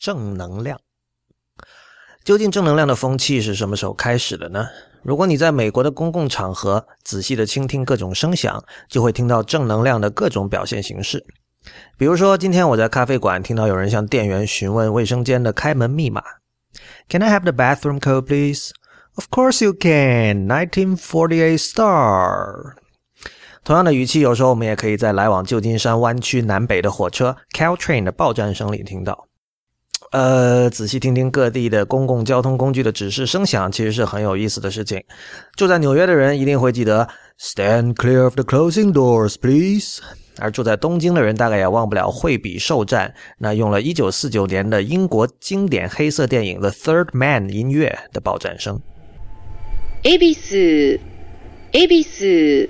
正能量。究竟正能量的风气是什么时候开始的呢？如果你在美国的公共场合仔细的倾听各种声响，就会听到正能量的各种表现形式。比如说，今天我在咖啡馆听到有人向店员询问卫生间的开门密码：“Can I have the bathroom code, please?” “Of course you can.” 1948 star。同样的语气，有时候我们也可以在来往旧金山湾区南北的火车 Caltrain 的报站声里听到。呃，仔细听听各地的公共交通工具的指示声响，其实是很有意思的事情。住在纽约的人一定会记得 “Stand clear of the closing doors, please”，而住在东京的人大概也忘不了惠比寿站那用了一九四九年的英国经典黑色电影《The Third Man》音乐的报站声。恵比寿，恵比寿，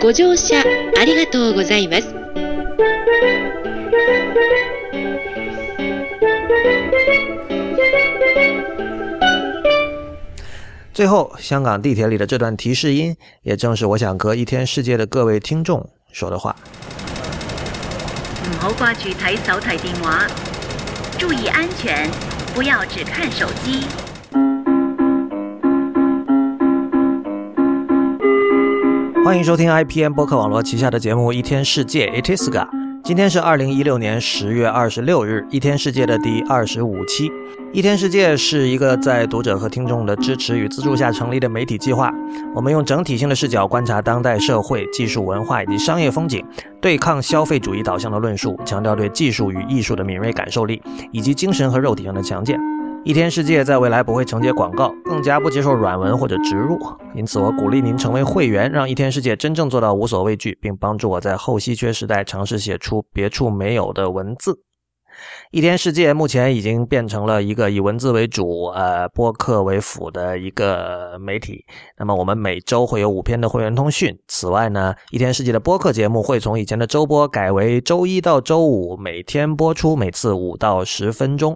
ご乗車ありがとうございます。 最后，香港地铁里的这段提示音，也正是我想和一天世界的各位听众说的话。唔好挂住睇手提电话，注意安全，不要只看手机。欢迎收听 IPN 播客网络旗下的节目《一天世界》，Itiska。今天是二零一六年十月二十六日，一天世界的第二十五期。一天世界是一个在读者和听众的支持与资助下成立的媒体计划。我们用整体性的视角观察当代社会、技术、文化以及商业风景，对抗消费主义导向的论述，强调对技术与艺术的敏锐感受力，以及精神和肉体上的强健。一天世界在未来不会承接广告，更加不接受软文或者植入，因此我鼓励您成为会员，让一天世界真正做到无所畏惧，并帮助我在后稀缺时代尝试写出别处没有的文字。一天世界目前已经变成了一个以文字为主、呃播客为辅的一个媒体。那么我们每周会有五篇的会员通讯。此外呢，一天世界的播客节目会从以前的周播改为周一到周五每天播出，每次五到十分钟。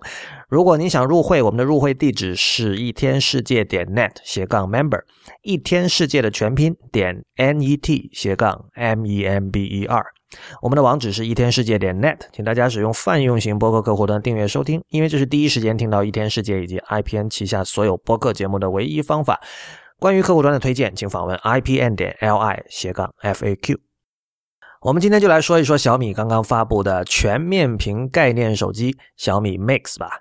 如果您想入会，我们的入会地址是一天世界点 net 斜杠 member，一天世界的全拼点 n e t 斜杠 m e m b e r。我们的网址是一天世界点 net，请大家使用泛用型播客客户端订阅收听，因为这是第一时间听到一天世界以及 IPN 旗下所有播客节目的唯一方法。关于客户端的推荐，请访问 IPN 点 li 斜杠 FAQ。我们今天就来说一说小米刚刚发布的全面屏概念手机小米 Mix 吧。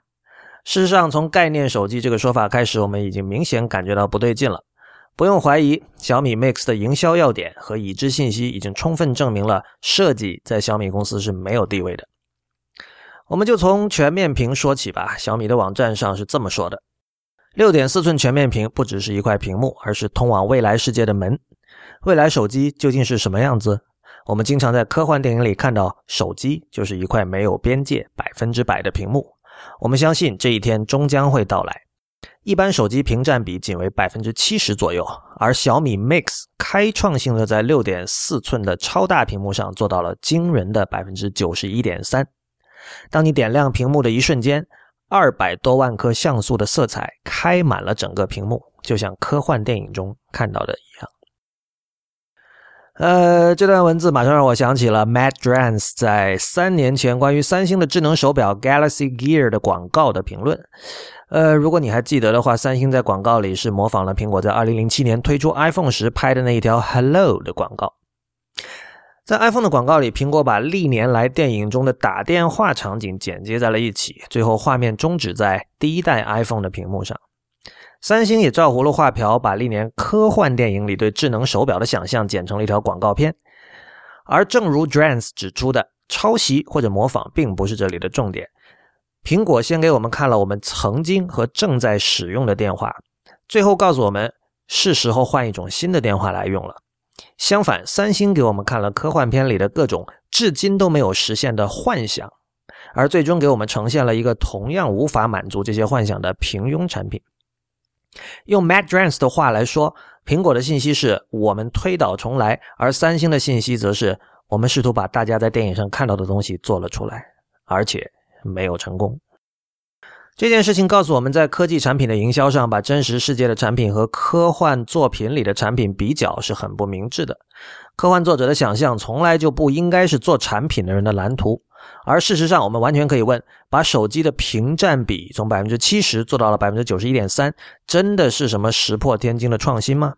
事实上，从概念手机这个说法开始，我们已经明显感觉到不对劲了。不用怀疑，小米 Mix 的营销要点和已知信息已经充分证明了设计在小米公司是没有地位的。我们就从全面屏说起吧。小米的网站上是这么说的：六点四寸全面屏不只是一块屏幕，而是通往未来世界的门。未来手机究竟是什么样子？我们经常在科幻电影里看到，手机就是一块没有边界、百分之百的屏幕。我们相信这一天终将会到来。一般手机屏占比仅为百分之七十左右，而小米 Mix 开创性的在六点四寸的超大屏幕上做到了惊人的百分之九十一点三。当你点亮屏幕的一瞬间，二百多万颗像素的色彩开满了整个屏幕，就像科幻电影中看到的一样。呃，这段文字马上让我想起了 Matt Drance 在三年前关于三星的智能手表 Galaxy Gear 的广告的评论。呃，如果你还记得的话，三星在广告里是模仿了苹果在2007年推出 iPhone 时拍的那一条 “Hello” 的广告。在 iPhone 的广告里，苹果把历年来电影中的打电话场景剪接在了一起，最后画面终止在第一代 iPhone 的屏幕上。三星也照葫芦画瓢，把历年科幻电影里对智能手表的想象剪成了一条广告片。而正如 Drance 指出的，抄袭或者模仿并不是这里的重点。苹果先给我们看了我们曾经和正在使用的电话，最后告诉我们是时候换一种新的电话来用了。相反，三星给我们看了科幻片里的各种至今都没有实现的幻想，而最终给我们呈现了一个同样无法满足这些幻想的平庸产品。用 Matt Drance 的话来说，苹果的信息是我们推倒重来，而三星的信息则是我们试图把大家在电影上看到的东西做了出来，而且。没有成功。这件事情告诉我们在科技产品的营销上，把真实世界的产品和科幻作品里的产品比较是很不明智的。科幻作者的想象从来就不应该是做产品的人的蓝图。而事实上，我们完全可以问：把手机的屏占比从百分之七十做到了百分之九十一点三，真的是什么石破天惊的创新吗？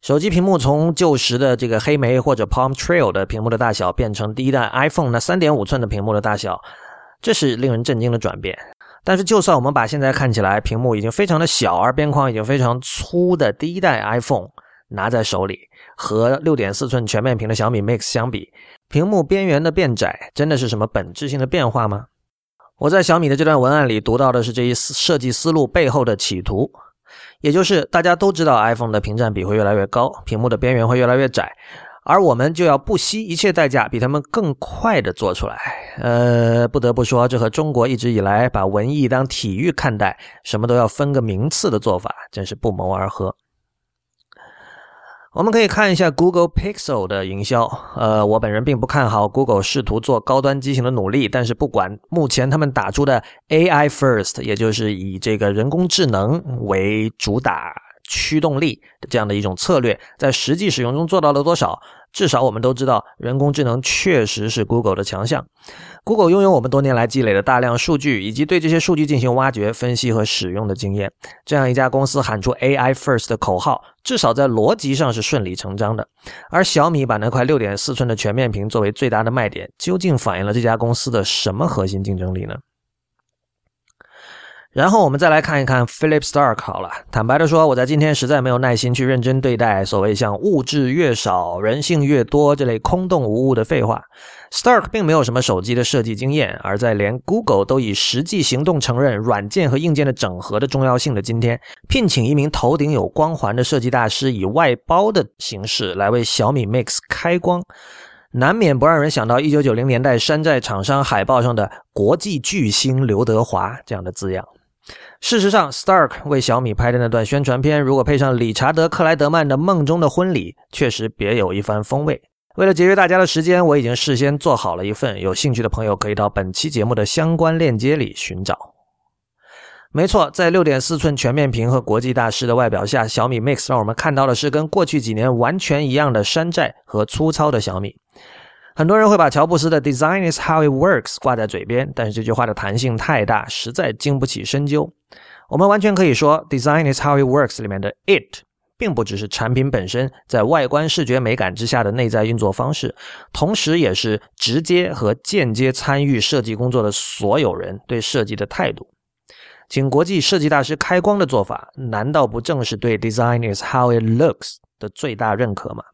手机屏幕从旧时的这个黑莓或者 Palm Trail 的屏幕的大小，变成第一代 iPhone 那三点五寸的屏幕的大小，这是令人震惊的转变。但是，就算我们把现在看起来屏幕已经非常的小，而边框已经非常粗的第一代 iPhone 拿在手里，和六点四寸全面屏的小米 Mix 相比，屏幕边缘的变窄，真的是什么本质性的变化吗？我在小米的这段文案里读到的是这一设计思路背后的企图。也就是大家都知道，iPhone 的屏占比会越来越高，屏幕的边缘会越来越窄，而我们就要不惜一切代价比他们更快的做出来。呃，不得不说，这和中国一直以来把文艺当体育看待，什么都要分个名次的做法，真是不谋而合。我们可以看一下 Google Pixel 的营销。呃，我本人并不看好 Google 试图做高端机型的努力，但是不管目前他们打出的 AI First，也就是以这个人工智能为主打驱动力这样的一种策略，在实际使用中做到了多少。至少我们都知道，人工智能确实是 Google 的强项。Google 拥有我们多年来积累的大量数据，以及对这些数据进行挖掘、分析和使用的经验。这样一家公司喊出 AI First 的口号，至少在逻辑上是顺理成章的。而小米把那块六点四寸的全面屏作为最大的卖点，究竟反映了这家公司的什么核心竞争力呢？然后我们再来看一看 Philip Stark 好了。坦白的说，我在今天实在没有耐心去认真对待所谓像物质越少人性越多这类空洞无物的废话。Stark 并没有什么手机的设计经验，而在连 Google 都以实际行动承认软件和硬件的整合的重要性的今天，聘请一名头顶有光环的设计大师以外包的形式来为小米 Mix 开光，难免不让人想到1990年代山寨厂商海报上的“国际巨星刘德华”这样的字样。事实上，Stark 为小米拍的那段宣传片，如果配上理查德·克莱德曼的《梦中的婚礼》，确实别有一番风味。为了节约大家的时间，我已经事先做好了一份，有兴趣的朋友可以到本期节目的相关链接里寻找。没错，在六点四寸全面屏和国际大师的外表下，小米 Mix 让我们看到的是跟过去几年完全一样的山寨和粗糙的小米。很多人会把乔布斯的 “Design is how it works” 挂在嘴边，但是这句话的弹性太大，实在经不起深究。我们完全可以说，“Design is how it works” 里面的 “it” 并不只是产品本身在外观视觉美感之下的内在运作方式，同时也是直接和间接参与设计工作的所有人对设计的态度。请国际设计大师开光的做法，难道不正是对 “Design is how it looks” 的最大认可吗？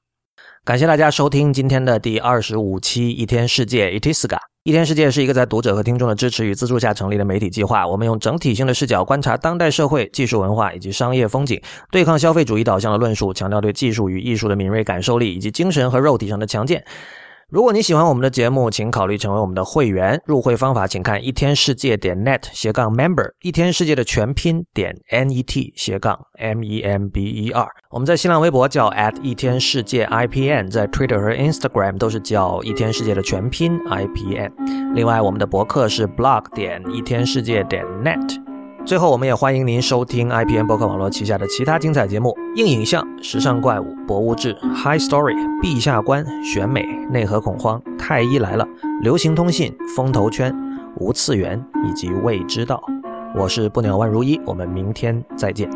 感谢大家收听今天的第二十五期《一天世界》Itiska。一天世界是一个在读者和听众的支持与资助下成立的媒体计划。我们用整体性的视角观察当代社会、技术文化以及商业风景，对抗消费主义导向的论述，强调对技术与艺术的敏锐感受力以及精神和肉体上的强健。如果你喜欢我们的节目，请考虑成为我们的会员。入会方法请看一天世界点 net 斜杠 member，一天世界的全拼点 n e t 斜杠 m e m b e r。我们在新浪微博叫 at 一天世界 i p n，在 Twitter 和 Instagram 都是叫一天世界的全拼 i p n。另外，我们的博客是 blog 点一天世界点 net。最后，我们也欢迎您收听 IPN 博客网络旗下的其他精彩节目：硬影像、时尚怪物、博物志、High Story、陛下观、选美、内核恐慌、太医来了、流行通信、风投圈、无次元以及未知道。我是不鸟万如一，我们明天再见。